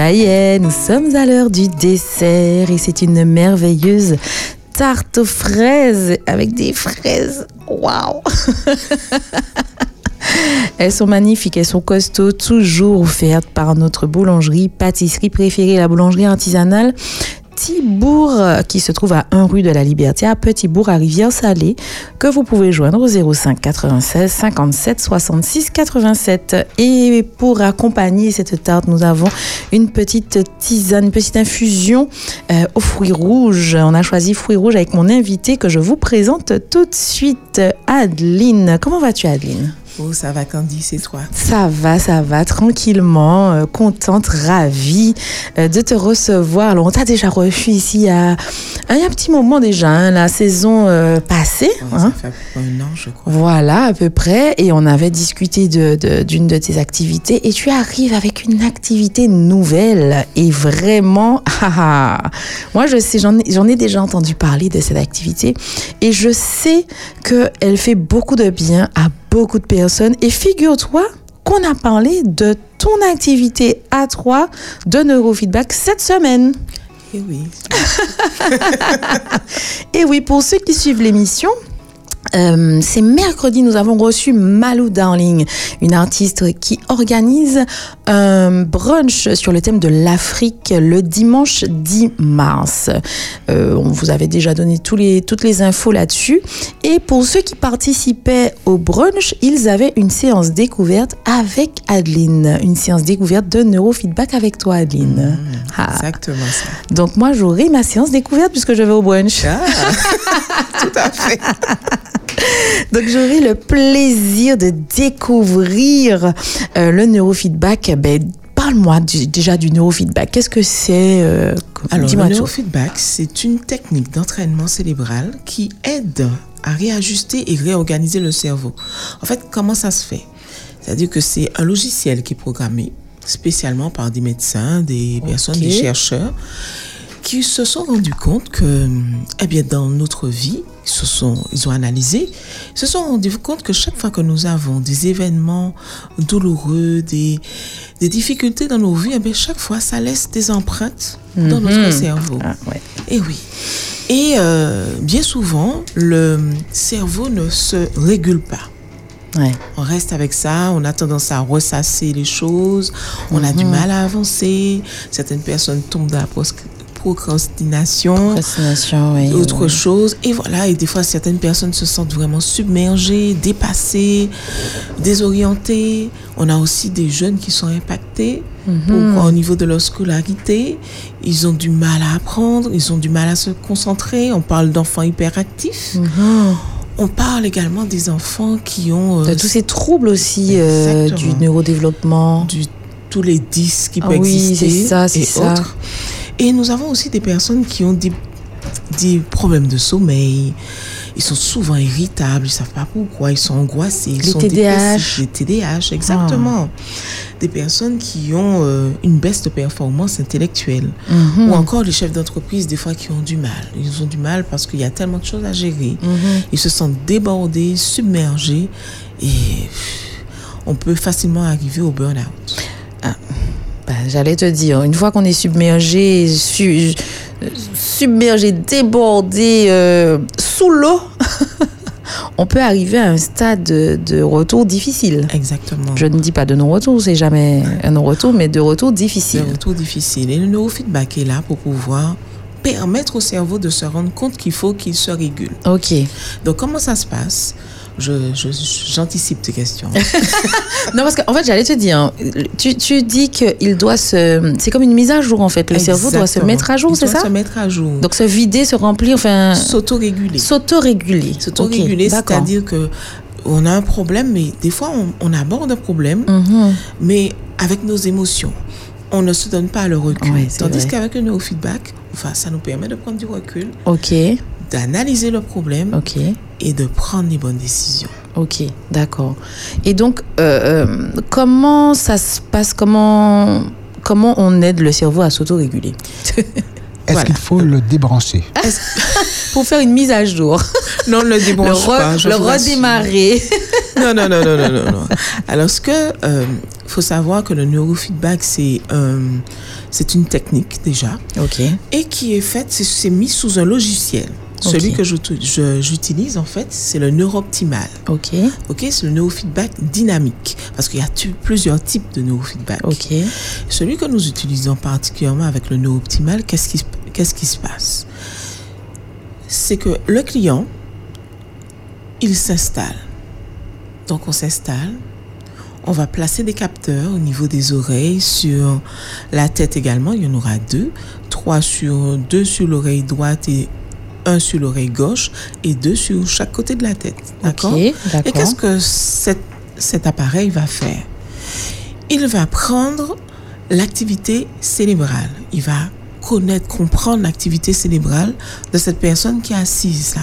Ça nous sommes à l'heure du dessert et c'est une merveilleuse tarte aux fraises avec des fraises. Waouh Elles sont magnifiques, elles sont costauds, toujours offertes par notre boulangerie, pâtisserie préférée, la boulangerie artisanale Petit Bourg qui se trouve à 1 rue de la Liberté à Petit Bourg à Rivière-Salée que vous pouvez joindre au 05 96 57 66 87. Et pour accompagner cette tarte, nous avons une petite tisane, une petite infusion euh, aux fruits rouges. On a choisi fruits rouges avec mon invité que je vous présente tout de suite, Adeline. Comment vas-tu Adeline? Oh, ça va, Candy, c'est toi Ça va, ça va, tranquillement, euh, contente, ravie euh, de te recevoir. Alors, on t'a déjà reçu ici il y a, un petit moment déjà, hein, la saison euh, passée. ça hein. fait un an, je crois. Voilà, à peu près. Et on avait discuté d'une de, tes activités. Et tu arrives avec une activité nouvelle. Et vraiment, ah, ah. moi, je sais, j'en ai, j'en ai déjà entendu parler de cette activité. Et je sais qu'elle fait beaucoup de bien à beaucoup de personnes. Et figure-toi qu'on a parlé de ton activité à toi de neurofeedback cette semaine. Et oui. Et oui, pour ceux qui suivent l'émission, euh, c'est mercredi, nous avons reçu Malou Darling, une artiste qui organise un brunch sur le thème de l'Afrique le dimanche 10 mars. Euh, on vous avait déjà donné tous les, toutes les infos là-dessus. Et pour ceux qui participaient au brunch, ils avaient une séance découverte avec Adeline, une séance découverte de neurofeedback avec toi, Adeline. Mmh, ah. Exactement ça. Donc moi, j'aurai ma séance découverte puisque je vais au brunch. Ah, tout à fait. Donc j'aurai le plaisir de découvrir euh, le neurofeedback. Ben, Parle-moi déjà du neurofeedback. Qu'est-ce que c'est euh, Alors, le neurofeedback, c'est une technique d'entraînement cérébral qui aide à réajuster et réorganiser le cerveau. En fait, comment ça se fait? C'est-à-dire que c'est un logiciel qui est programmé spécialement par des médecins, des personnes, des chercheurs qui se sont rendus compte que, eh bien, dans notre vie, ils, se sont, ils ont analysé, ils se sont rendus compte que chaque fois que nous avons des événements douloureux, des, des difficultés dans nos vies, eh bien, chaque fois, ça laisse des empreintes dans notre mhm. cerveau. Ah, ouais. Et oui. Et euh, bien souvent, le cerveau ne se régule pas. Ouais. On reste avec ça, on a tendance à ressasser les choses, on a du mhm. mal à avancer. Certaines personnes tombent dans la procrastination, procrastination oui, autre chose. Et voilà, et des fois, certaines personnes se sentent vraiment submergées, dépassées, désorientées. On a aussi des jeunes qui sont impactés mhm. au niveau de leur scolarité. Ils ont du mal à apprendre, ils ont du mal à se concentrer. On parle d'enfants hyperactifs. Mhm. On parle également des enfants qui ont... Euh, tous ces troubles aussi euh, du neurodéveloppement. Du, tous les disques qui ah peuvent oui, exister. ça, c'est ça. Et nous avons aussi des personnes qui ont des, des problèmes de sommeil. Ils sont souvent irritables, ils ne savent pas pourquoi, ils sont angoissés. Ils les sont TDAH. Les TDAH, exactement. Ah. Des personnes qui ont euh, une baisse de performance intellectuelle. Mm -hmm. Ou encore les chefs d'entreprise, des fois, qui ont du mal. Ils ont du mal parce qu'il y a tellement de choses à gérer. Mm -hmm. Ils se sentent débordés, submergés et on peut facilement arriver au burn-out. Ah. Ben, J'allais te dire, une fois qu'on est submergé, su, submergé, débordé, euh, sous l'eau, on peut arriver à un stade de, de, retour difficile. Exactement. Je ne dis pas de non-retour, c'est jamais un non-retour, mais de retour difficile. De retour difficile. Et le neurofeedback est là pour pouvoir permettre au cerveau de se rendre compte qu'il faut qu'il se régule. Ok. Donc, comment ça se passe? J'anticipe je, je, tes questions. non, parce qu'en fait, j'allais te dire, tu, tu dis qu'il doit se. C'est comme une mise à jour, en fait. Le Exactement. cerveau doit se mettre à jour, c'est ça se mettre à jour. Donc, se vider, se remplir, enfin. S'autoréguler. S'autoréguler. S'autoréguler, okay, c'est-à-dire que on a un problème, mais des fois, on, on aborde un problème, mm -hmm. mais avec nos émotions. On ne se donne pas le recul. Ouais, Tandis qu'avec le neurofeedback, enfin, ça nous permet de prendre du recul. Ok. D'analyser le problème. Ok et de prendre les bonnes décisions. Ok, d'accord. Et donc, euh, euh, comment ça se passe? Comment, comment on aide le cerveau à s'autoréguler? Est-ce voilà. qu'il faut le débrancher? Pour faire une mise à jour. Non, le débranche le pas. le redémarrer. non, non, non, non, non, non, non. Alors, ce que euh, Il faut savoir que le neurofeedback, c'est euh, c'est une technique déjà. OK. Et qui est faite, c'est mis sous un logiciel. Celui que j'utilise, en fait, c'est le neurooptimal. OK. OK, c'est le neurofeedback dynamique. Parce qu'il y a plusieurs types de neurofeedback. OK. Celui que nous utilisons particulièrement avec le neurooptimal, qu'est-ce qui, qu'est-ce qui se passe? C'est que le client, il s'installe. Donc, on s'installe. On va placer des capteurs au niveau des oreilles, sur la tête également. Il y en aura deux. Trois sur, deux sur l'oreille droite et un sur l'oreille gauche et deux sur chaque côté de la tête. D'accord? Et qu'est-ce que cet appareil va faire? Il va prendre l'activité cérébrale. Il va connaître, comprendre l'activité cérébrale de cette personne qui est assise là.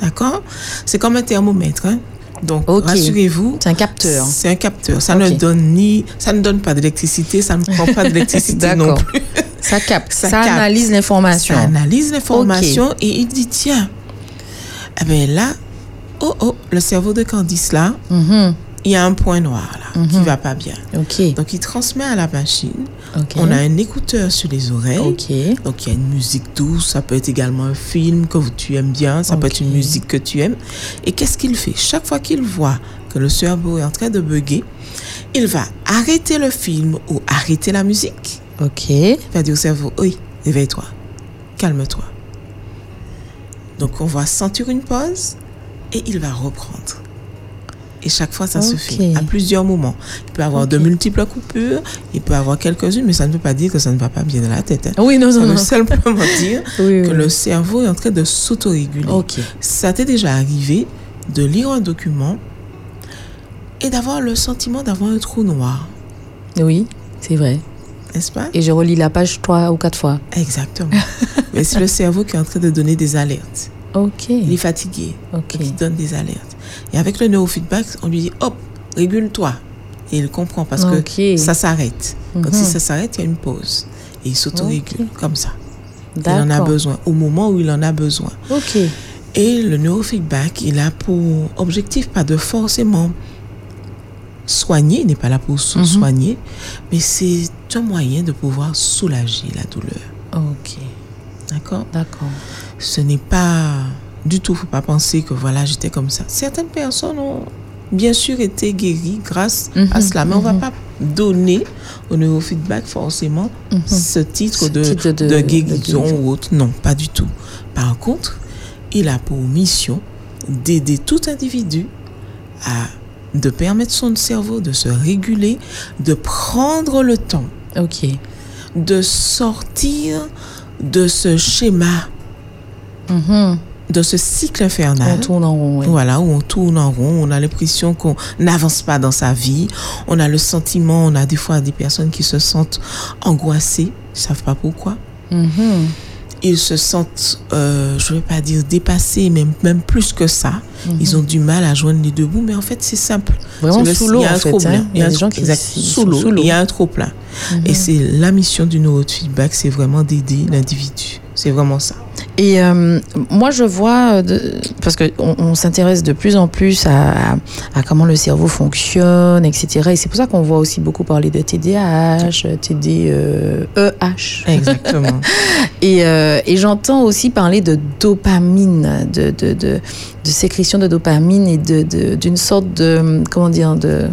D'accord? C'est comme un thermomètre. Hein? Donc, rassurez-vous. C'est un capteur. C'est un capteur. Ça ne donne ni, ça ne donne pas d'électricité, ça ne prend pas d'électricité non plus. Ça capte, ça, analyse l'information. Ça analyse l'information et il dit tiens, eh bien là, oh oh, le cerveau de Candice là, mm-hmm. il y a un point noir là qui mm-hmm. va pas bien. Donc il transmet à la machine. On a un écouteur sur les oreilles. Donc il y a une musique douce, ça peut être également un film que tu aimes bien, ça peut être une musique que tu aimes. Et qu'est-ce qu'il fait? Chaque fois qu'il voit que le cerveau est en train de bugger, il va arrêter le film ou arrêter la musique Ok. Il va dire au cerveau, oui, éveille-toi, calme-toi. Donc on va sentir une pause et il va reprendre. Et chaque fois, ça se fait à plusieurs moments. Il peut y avoir de multiples coupures, il peut y avoir quelques-unes, mais ça ne veut pas dire que ça ne va pas bien dans la tête. Hein. Oui, non, ça non, veut simplement dire que le cerveau est en train de s'autoréguler. Ça t'est déjà arrivé de lire un document et d'avoir le sentiment d'avoir un trou noir. Oui, c'est vrai pas? Et je relis la page trois ou quatre fois. Exactement. Mais c'est le cerveau qui est en train de donner des alertes. Ok. Il est fatigué. Ok. il donne des alertes. Et avec le neurofeedback, on lui dit hop, régule-toi. Et il comprend parce que ça s'arrête. Donc si mhm. ça s'arrête, il y a une pause. Et il s'autorégule comme ça. Il en a besoin, au moment où il en a besoin. Ok. Et le neurofeedback, il a pour objectif pas de forcément soigner, il n'est pas là pour mhm. soigner, mais c'est un moyen de pouvoir soulager la douleur. Ok. D'accord? D'accord. Ce n'est pas du tout, faut pas penser que voilà, j'étais comme ça. Certaines personnes ont bien sûr été guéries grâce à mhm. cela, mais on ne va mhm. pas donner au neurofeedback forcément ce titre, de, de, guérison ou autre. Non, pas du tout. Par contre, il a pour mission d'aider tout individu à de permettre son cerveau de se réguler, de prendre le temps. Ok. De sortir de ce schéma, mm-hmm. de ce cycle infernal. On tourne en rond. Voilà, où on tourne en rond. On a l'impression qu'on n'avance pas dans sa vie. On a le sentiment, on a des fois des personnes qui se sentent angoissées, ils ne savent pas pourquoi. Mm-hmm ils se sentent, euh, je ne vais pas dire dépassés, mais même plus que ça. Mhm. Ils ont du mal à joindre les deux bouts, mais en fait, c'est simple. Vraiment sous l'eau, Il y a un trop plein. Il y a, des gens qui sous l'eau. Il y a un trop plein. Et c'est la mission du neurofeedback, c'est vraiment d'aider l'individu. C'est vraiment ça. Et euh, moi, je vois, euh, parce qu'on on, s'intéresse de plus en plus à, à, comment le cerveau fonctionne, etc. Et c'est pour ça qu'on voit aussi beaucoup parler de TDAH, TDEH. E Exactement. et, euh, et j'entends aussi parler de dopamine, de, de, de, de sécrétion de dopamine et d'une sorte de, comment dire, de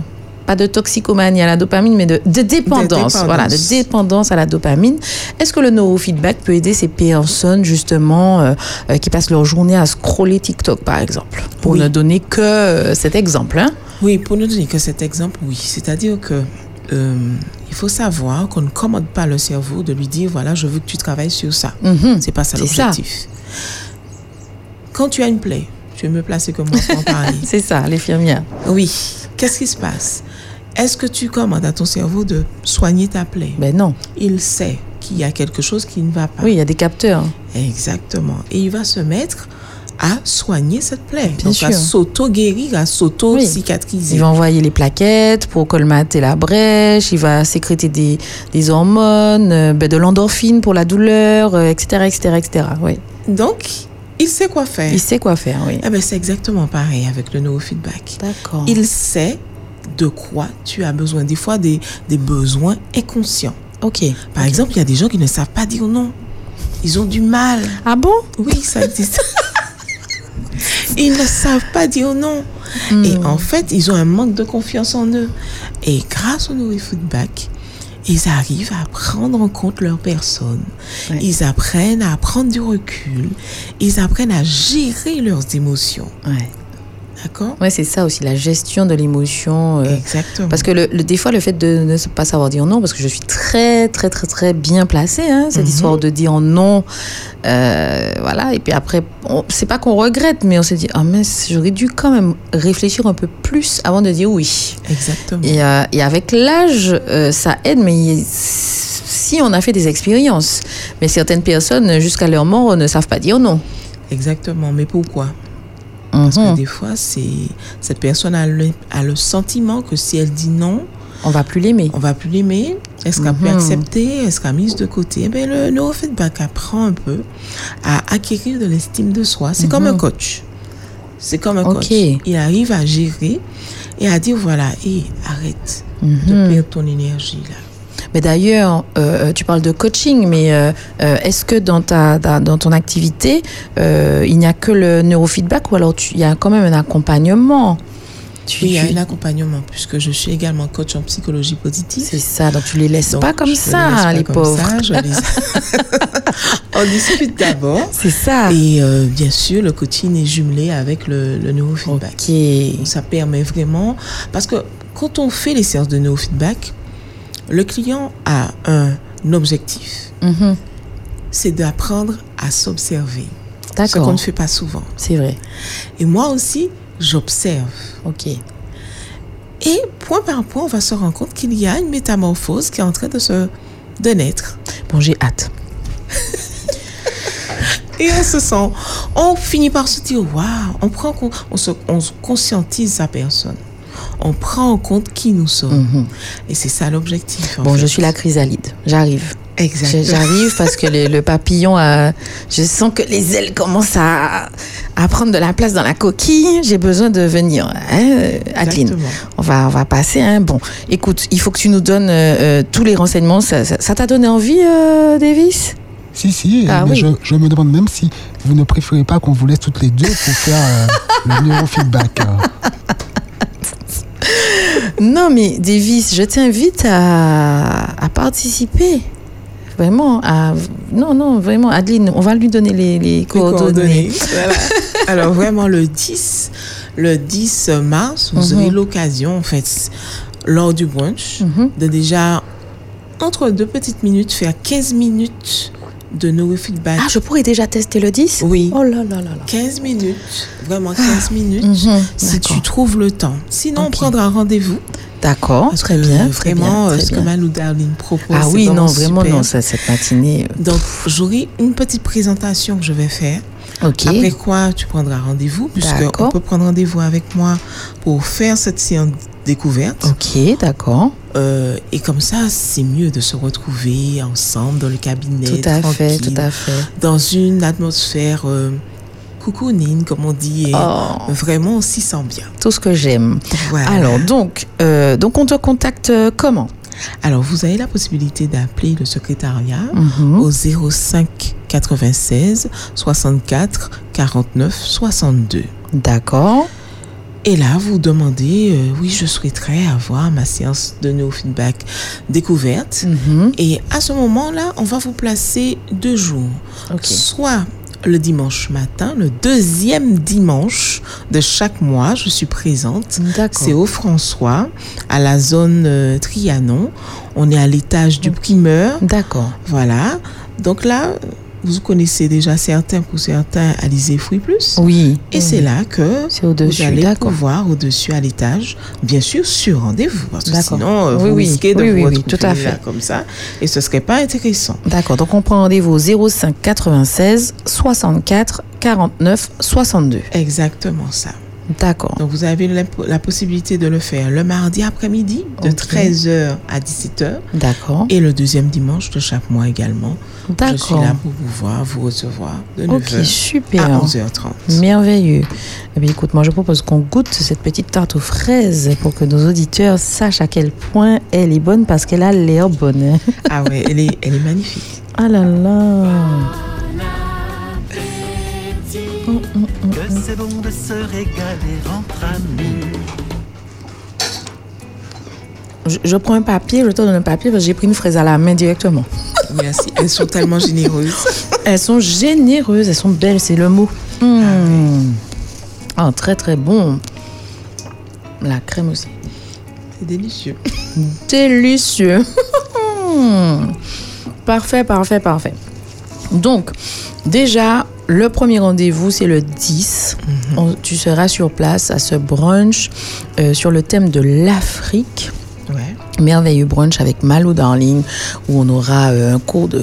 pas de toxicomanie à la dopamine, mais de, dépendance, Voilà, de dépendance à la dopamine. Est-ce que le neurofeedback peut aider ces personnes, justement, euh, euh, qui passent leur journée à scroller TikTok, par exemple? Pour ne donner que euh, cet exemple. Hein? Oui, pour ne donner que cet exemple, oui. C'est-à-dire que il faut savoir qu'on ne commande pas le cerveau de lui dire voilà, je veux que tu travailles sur ça. Mhm. C'est pas ça l'objectif. Quand tu as une plaie, tu veux me placer comme moi pour en parler. C'est ça, l'infirmière. Oui. Qu'est-ce qui se passe? Est-ce que tu commandes à ton cerveau de soigner ta plaie? Ben non. Il sait qu'il y a quelque chose qui ne va pas. Oui, il y a des capteurs. Exactement. Et il va se mettre à soigner cette plaie. Donc à s'auto-guérir, à s'auto-cicatriser. Il va envoyer les plaquettes pour colmater la brèche, il va sécréter des, des hormones, euh, ben de l'endorphine pour la douleur, etc., etc., etc. Oui. Donc, il sait quoi faire. Il sait quoi faire, oui. Eh ben, c'est exactement pareil avec le neurofeedback. D'accord. Il sait de quoi tu as besoin. Des fois, des, des besoins inconscients. Ok. Par exemple, il y a des gens qui ne savent pas dire non. Ils ont du mal. Ah bon? Oui, ça existe. ils ne savent pas dire non. Hmm. Et en fait, ils ont un manque de confiance en eux. Et grâce au neurofeedback, ils arrivent à prendre en compte leur personne. Ouais. Ils apprennent à prendre du recul. Ils apprennent à gérer leurs émotions. Ouais. D'accord Ouais, c'est ça aussi, la gestion de l'émotion. euh, Exactement. Parce que le, le- des fois, le fait de ne pas savoir dire non, parce que je suis très, très, très, très bien placée, hein, cette Mhm. histoire de dire non, euh, voilà, et puis après, c'est pas qu'on regrette, mais on se dit, ah mince, j'aurais dû quand même réfléchir un peu plus avant de dire oui. Exactement. Et, euh, et avec l'âge, ça aide, mais si on a fait des expériences, mais certaines personnes, jusqu'à leur mort, ne savent pas dire non. Exactement. Mais pourquoi? Parce que Mhm. des fois, c'est cette personne a le, a le sentiment que si elle dit non, On va plus l'aimer. on va plus l'aimer. Est-ce qu'elle peut Mhm. accepter? Est-ce qu'elle mise de côté? Eh bien, le neurofeedback apprend un peu à acquérir de l'estime de soi. C'est comme un coach. C'est comme un coach. Il arrive à gérer et à dire voilà, hé, arrête Mhm. de perdre ton énergie là. Mais d'ailleurs, euh, tu parles de coaching, mais euh, euh, est-ce que dans, ta, dans ton activité, euh, il n'y a que le neurofeedback ou alors tu- il y a quand même un accompagnement? Tu, Oui, il y a un accompagnement puisque je suis également coach en psychologie positive. C'est ça, donc tu les laisses Donc, pas comme ça, les les comme pauvres. ça, je les- On discute d'abord. C'est ça. Et euh, bien sûr, le coaching est jumelé avec le, le neurofeedback. Ok. Donc, ça permet vraiment. Parce que quand on fait les séances de neurofeedback, le client a un objectif Mhm. c'est d'apprendre à s'observer. Ce qu'on ne fait pas souvent. c'est vrai. Et moi aussi, j'observe. Ok. Et point par point, on va se rendre compte qu'il y a une métamorphose qui est en train de se de naître. Bon, j'ai hâte. Et on se sent, on finit par se dire, waouh, on prend, on se, on se conscientise sa personne. On prend en compte qui nous sommes. Mhm. Et c'est ça l'objectif. Bon, fait. je suis la chrysalide. J'arrive. Exactement. J'arrive parce que le, le papillon, a, je sens que les ailes commencent à, à prendre de la place dans la coquille. J'ai besoin de venir. Hein, Adeline Exactement. On va, on va passer. Hein. Bon, écoute, il faut que tu nous donnes euh, euh, tous les renseignements. Ça t'a donné envie, euh, Davis? Si, si, Ah mais oui. je, je me demande même si vous ne préférez pas qu'on vous laisse toutes les deux pour faire euh, le neurofeedback. euh. Non, mais Davis, je t'invite à, à participer. Vraiment. À, non, non, vraiment. Adeline, on va lui donner les, les Les coordonnées. Voilà. Alors vraiment le 10, le 10 mars, vous Mhm. aurez l'occasion en fait lors du brunch Mhm. de déjà entre deux petites minutes faire 15 minutes de neurofeedback. Ah, je pourrais déjà tester le 10 Oui. Oh là là là là. 15 minutes, vraiment 15 minutes. Mhm, Si tu trouves le temps. Sinon, Ok. on prendra rendez-vous. D'accord, très bien. très Vraiment, bien, euh, très ce que. Malou Darling propose. Ah oui, non, vraiment non, ça, cette matinée. euh, Donc, j'aurai une petite présentation que je vais faire. Ok. Après quoi, tu prendras rendez-vous, puisque D'accord. on peut prendre rendez-vous avec moi pour faire cette séance découverte. Ok, d'accord. Euh, et comme ça, c'est mieux de se retrouver ensemble dans le cabinet, Tout à fait, tout à fait. dans une atmosphère euh, cocooning, comme on dit. Et Oh, Vraiment, on s'y sent bien. tout ce que j'aime. Voilà. Alors, donc, euh, donc, on te contacte euh, comment? Alors, vous avez la possibilité d'appeler le secrétariat Mhm. au 05 96 64 49 62. D'accord. Et là, vous demandez, euh, oui, je souhaiterais avoir ma séance de neurofeedback découverte. Mhm. Et à ce moment-là, on va vous placer deux jours. Soit le dimanche matin, le deuxième dimanche de chaque mois, je suis présente. D'accord. C'est au François, à la zone euh, Trianon. On est à l'étage du primeur. D'accord. Voilà. Donc là, vous connaissez déjà certains, pour certains, Alizé Fruit Plus. Oui. Et c'est là que vous allez pouvoir au-dessus à l'étage, bien sûr sur rendez-vous, parce que sinon euh, Oui, vous oui. risquez de Oui, vous retrouver tout à là fait. comme ça, et ce serait pas intéressant. D'accord. Donc, on prend rendez-vous au 05 96 64 49 62. Exactement ça. D'accord. Donc vous avez la, la, possibilité de le faire le mardi après-midi de okay. 13h à 17h. D'accord. Et le deuxième dimanche de chaque mois également. D'accord. Je suis là pour pouvoir vous recevoir de 9h Ok, super. à 11h30. Merveilleux. Eh bien, écoute, moi, je propose qu'on goûte cette petite tarte aux fraises pour que nos auditeurs sachent à quel point elle est bonne parce qu'elle a l'air bonne. ah ouais, elle est, elle est magnifique. Ah là là. C'est bon de se régaler entre amis. Je, je, prends un papier, je te donne un papier parce que j'ai pris une fraise à la main directement. Merci. Elles sont tellement généreuses. Elles sont généreuses, elles sont belles, c'est le mot. Mmh. Ah, très très bon. La crème aussi. C'est délicieux. Délicieux. parfait, parfait, parfait. Donc, déjà, le premier rendez-vous, c'est le 10. Tu seras sur place à ce brunch euh, sur le thème de l'Afrique. Merveilleux brunch avec Malou Darling, où on aura euh, un, cours de,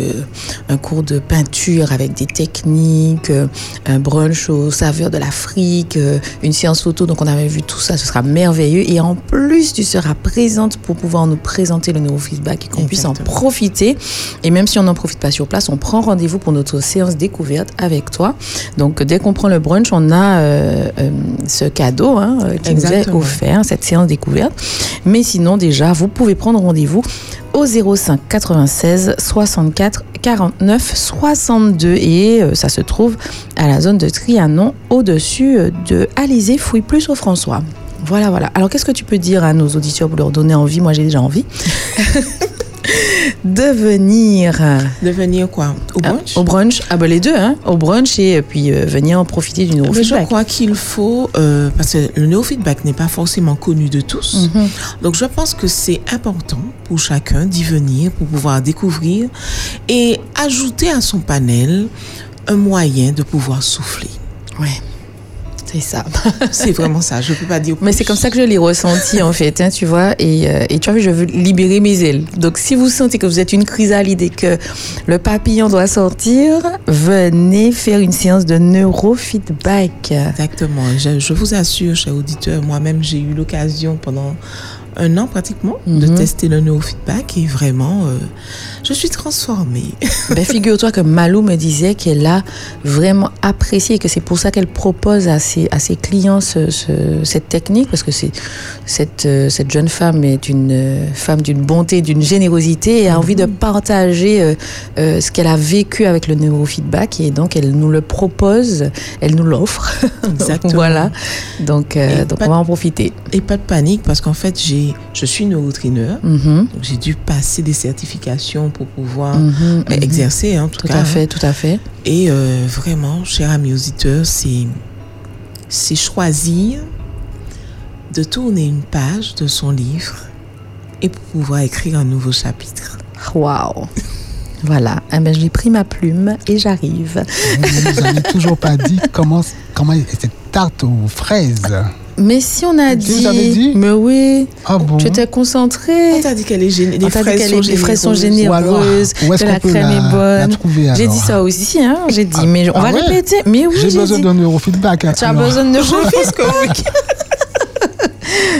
un cours de peinture avec des techniques, euh, un brunch aux saveurs de l'Afrique, euh, une séance photo. Donc, on avait vu tout ça, ce sera merveilleux. Et en plus, tu seras présente pour pouvoir nous présenter le neurofeedback et qu'on puisse en profiter. Et même si on n'en profite pas sur place, on prend rendez-vous pour notre séance découverte avec toi. Donc, dès qu'on prend le brunch, on a ce cadeau hein, qui Exactement. nous est offert, cette séance découverte. Mais sinon, déjà, vous pouvez prendre rendez-vous au 05 96 64 49 62 et euh, ça se trouve à la zone de Trianon au-dessus de Alizé Fouille Plus au François. Voilà, voilà. Alors, qu'est-ce que tu peux dire à nos auditeurs pour leur donner envie? Moi, j'ai déjà envie. de venir. De venir quoi? Au brunch? Au brunch. Ah ben les deux, hein. Au brunch et puis euh, venir en profiter du neurofeedback. Je crois qu'il faut, euh, parce que le neurofeedback n'est pas forcément connu de tous. Mm -hmm. Donc je pense que c'est important pour chacun d'y venir pour pouvoir découvrir et ajouter à son panel un moyen de pouvoir souffler. Ouais. C'est ça. c'est vraiment ça. Je peux pas dire. Plus. Mais c'est comme ça que je l'ai ressenti en fait, hein, tu vois. Et, euh, et, tu vois, je veux libérer mes ailes. Donc, si vous sentez que vous êtes une chrysalide et que le papillon doit sortir, venez faire une séance de neurofeedback. Exactement. Je, je vous assure, chers auditeurs, moi-même, j'ai eu l'occasion pendant un an pratiquement mm -hmm. de tester le neurofeedback et vraiment, euh, je suis transformée. ben, Figure-toi que Malou me disait qu'elle a vraiment apprécié et que c'est pour ça qu'elle propose à ses, à ses clients ce, ce, cette technique parce que cette, euh, cette jeune femme est une euh, femme d'une bonté, d'une générosité et a mm -hmm. envie de partager euh, euh, ce qu'elle a vécu avec le neurofeedback et donc elle nous le propose, elle nous l'offre. Exactement. voilà. Donc, donc on va en profiter. Et pas de panique parce qu'en fait, j'ai je suis neurotrainer, mm -hmm. donc j'ai dû passer des certifications pour pouvoir mm -hmm, exercer, hein, en tout, tout cas. à fait, tout à fait. Et euh, vraiment, chers amis auditeurs, c'est c'est choisir de tourner une page de son livre et pour pouvoir écrire un nouveau chapitre. Waouh voilà, eh ben, j'ai pris ma plume et j'arrive. Vous n'avez toujours pas dit comment, comment cette tarte aux fraises. Mais si on a dit, dit, mais oui, ah bon? tu étais concentré. On t'a dit qu'elle est généreuse. Les, fraises, sont les fraises sont généreuses, que la crème est bonne. J'ai dit ça aussi, hein. J'ai dit, ah, mais on ah va ouais? répéter. Mais oui, j'ai besoin d'un neurofeedback. Tu as besoin de neurofeedback.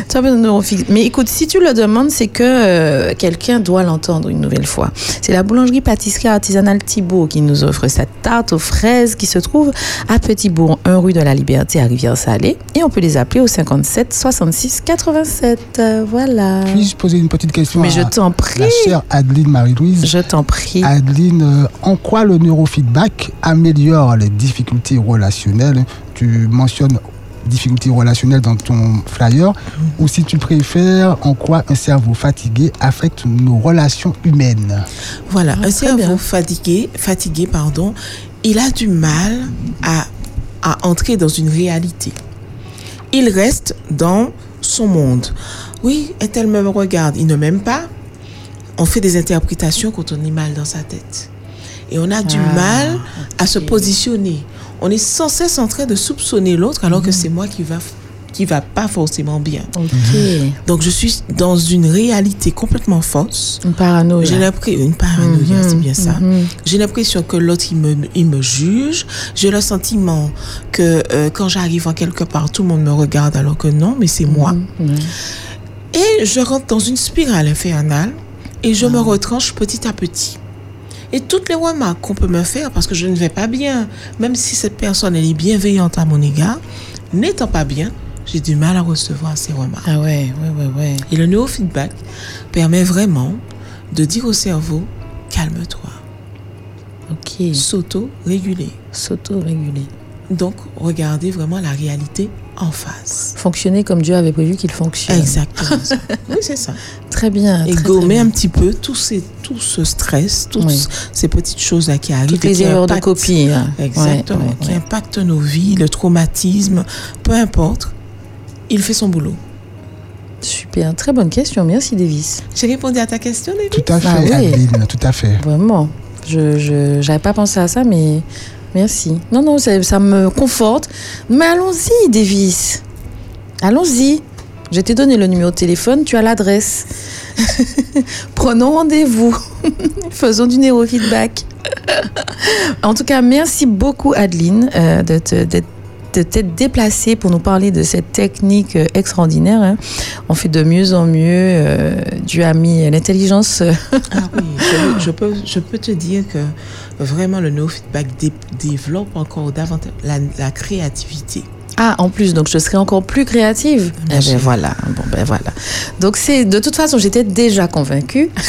tu as besoin de. Mais écoute, si tu le demandes, c'est que euh, quelqu'un doit l'entendre une nouvelle fois. C'est la boulangerie pâtisserie artisanale Thibault qui nous offre cette tarte aux fraises qui se trouve à Petit-Bourg, 1 rue de la Liberté à Rivière-Salée. Et on peut les appeler au 57 66 87. Euh, voilà. Puis-je poser une petite question Mais à je t'en prie. La chère Adeline Marie-Louise. Je t'en prie. Adeline, euh, en quoi le neurofeedback améliore les difficultés relationnelles? Tu mentionnes difficultés relationnelles dans ton flyer mmh. ou si tu préfères en quoi un cerveau fatigué affecte nos relations humaines. Voilà, ah, un cerveau bien. fatigué, fatigué pardon, il a du mal à, à entrer dans une réalité. Il reste dans son monde. Oui, est-elle me regarde, il ne m'aime pas? On fait des interprétations quand on est mal dans sa tête. Et on a ah, du mal à se positionner on est sans cesse en train de soupçonner l'autre alors mmh. que c'est moi qui va qui va pas forcément bien. Ok. Donc je suis dans une réalité complètement fausse. Une paranoïa. J'ai l'impression, une paranoïa, Mhm, c'est bien ça. mhm. J'ai l'impression que l'autre, il me, il me juge. J'ai le sentiment que euh, quand j'arrive en quelque part, tout le monde me regarde alors que non, mais c'est moi. Mhm. Et je rentre dans une spirale infernale et je me retranche petit à petit. Et toutes les remarques qu'on peut me faire, parce que je ne vais pas bien, même si cette personne elle est bienveillante à mon égard, n'étant pas bien, j'ai du mal à recevoir ces remarques. Ah ouais, ouais, ouais, ouais. Et le neurofeedback permet vraiment de dire au cerveau, calme-toi, Ok. s'auto-réguler. S'auto-réguler. Donc, regardez vraiment la réalité en face. Fonctionner comme Dieu avait prévu qu'il fonctionne. Exactement. ça. Oui, c'est ça. Très bien. Et très, très gommer bien. un petit peu tout, ces, tout ce stress, toutes Oui. ces petites choses-là qui arrivent. Toutes les erreurs de copie. hein. Exactement. Ouais, ouais, Qui ouais. impactent nos vies, le traumatisme, peu importe. Il fait son boulot. Super. Très bonne question. Merci, Davis. J'ai répondu à ta question, David Tout à fait, Ah oui. Adeline, tout à fait. Vraiment. Je j'avais pas pensé à ça, mais merci. Non, non, ça, me conforte. Mais allons-y, Davis. Allons-y. Je t'ai donné le numéro de téléphone, tu as l'adresse. Prenons rendez-vous. Faisons du neurofeedback. en tout cas, merci beaucoup, Adeline, euh, d'être de t'être déplacée pour nous parler de cette technique euh, extraordinaire. hein. On fait de mieux en mieux. Euh, Dieu a mis l'intelligence Ah oui, je, je peux, je peux te dire que vraiment le neurofeedback dé- développe encore davantage la, la créativité. Ah, en plus, donc je serai encore plus créative. Eh ben voilà, bon ben voilà. Donc c'est de toute façon, j'étais déjà convaincue.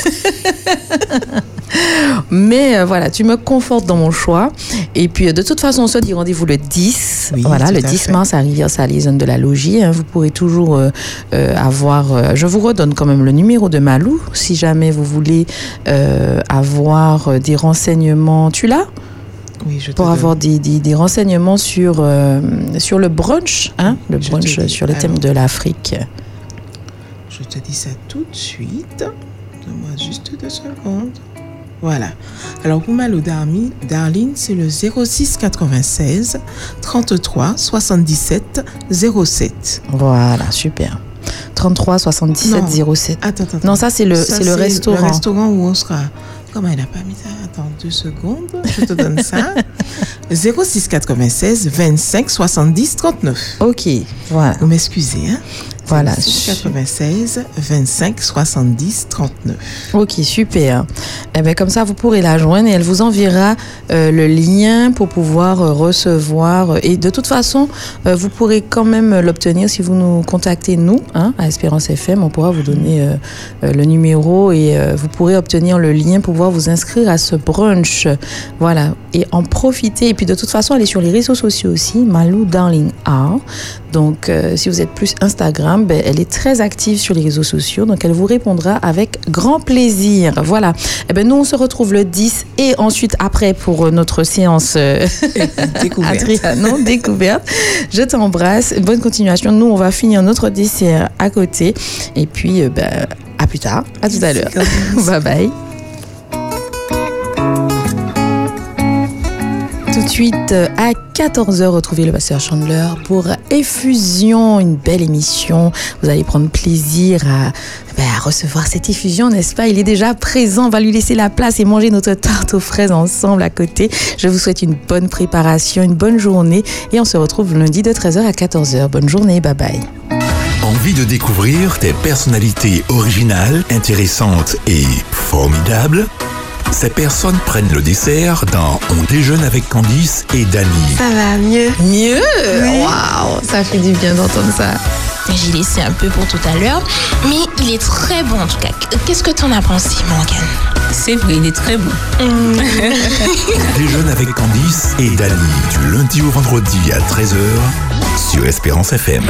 Mais euh, voilà, tu me confortes dans mon choix. Et puis euh, de toute façon, on se dit rendez-vous le 10. Oui, voilà, le à 10 fait. mars à Rivière-Salée, de la Logis. hein. Vous pourrez toujours euh, euh, avoir. euh, je vous redonne quand même le numéro de Malou si jamais vous voulez avoir des renseignements. Tu l'as? Oui, je te pour donne. avoir des, des, des renseignements sur, sur le brunch, hein, le Je brunch sur le thème de l'Afrique. Je te dis ça tout de suite. Donne-moi juste deux secondes. Voilà. Alors pour Malo Darling, c'est le 06 96 33 77 07. Voilà, super. 33 77 07. Attends, attends. Non, ça c'est le, Ça, c'est le restaurant. Le restaurant où on sera. Comment elle n'a pas mis ça? Attends deux secondes. Je te donne ça. 06 96 25 70 39. Ok, voilà. Vous m'excusez, hein? Voilà. 06 96 25 70 39. Ok, super. Eh ben, comme ça, vous pourrez la joindre et elle vous enverra euh, le lien pour pouvoir euh, recevoir. Et de toute façon, euh, vous pourrez quand même l'obtenir si vous nous contactez, nous, hein, à Espérance FM. On pourra vous donner euh, euh, le numéro et euh, vous pourrez obtenir le lien pour pouvoir vous inscrire à ce brunch. Voilà. Et en profiter. Et puis, de toute façon, elle est sur les réseaux sociaux aussi, Malou Darling Art. Donc, euh, si vous êtes plus Instagram, ben, elle est très active sur les réseaux sociaux. Donc, elle vous répondra avec grand plaisir. Voilà. Eh ben, nous, on se retrouve le 10 et ensuite après pour euh, notre séance euh, Découverte. Adriano, découverte. Je t'embrasse. Bonne continuation. Nous, on va finir notre dessert à côté. Et puis, euh, ben, à plus tard. À tout à l'heure. bye bye. Tout de suite à 14h, retrouvez le pasteur Chandler pour Effusion, une belle émission. Vous allez prendre plaisir à, ben, à recevoir cette effusion, n'est-ce pas? Il est déjà présent, on va lui laisser la place et manger notre tarte aux fraises ensemble à côté. Je vous souhaite une bonne préparation, une bonne journée et on se retrouve lundi de 13h à 14h. Bonne journée, bye bye. Envie de découvrir des personnalités originales, intéressantes et formidables? Ces personnes prennent le dessert dans On déjeune avec Candice et Dany. Ça va mieux? Mieux? Waouh, ça fait du bien d'entendre ça. J'ai laissé un peu pour tout à l'heure, mais il est très bon en tout cas. Qu'est-ce que t'en as pensé, Morgane? C'est vrai, il est très bon. On déjeune avec Candice et Dany du lundi au vendredi à 13h sur Espérance FM.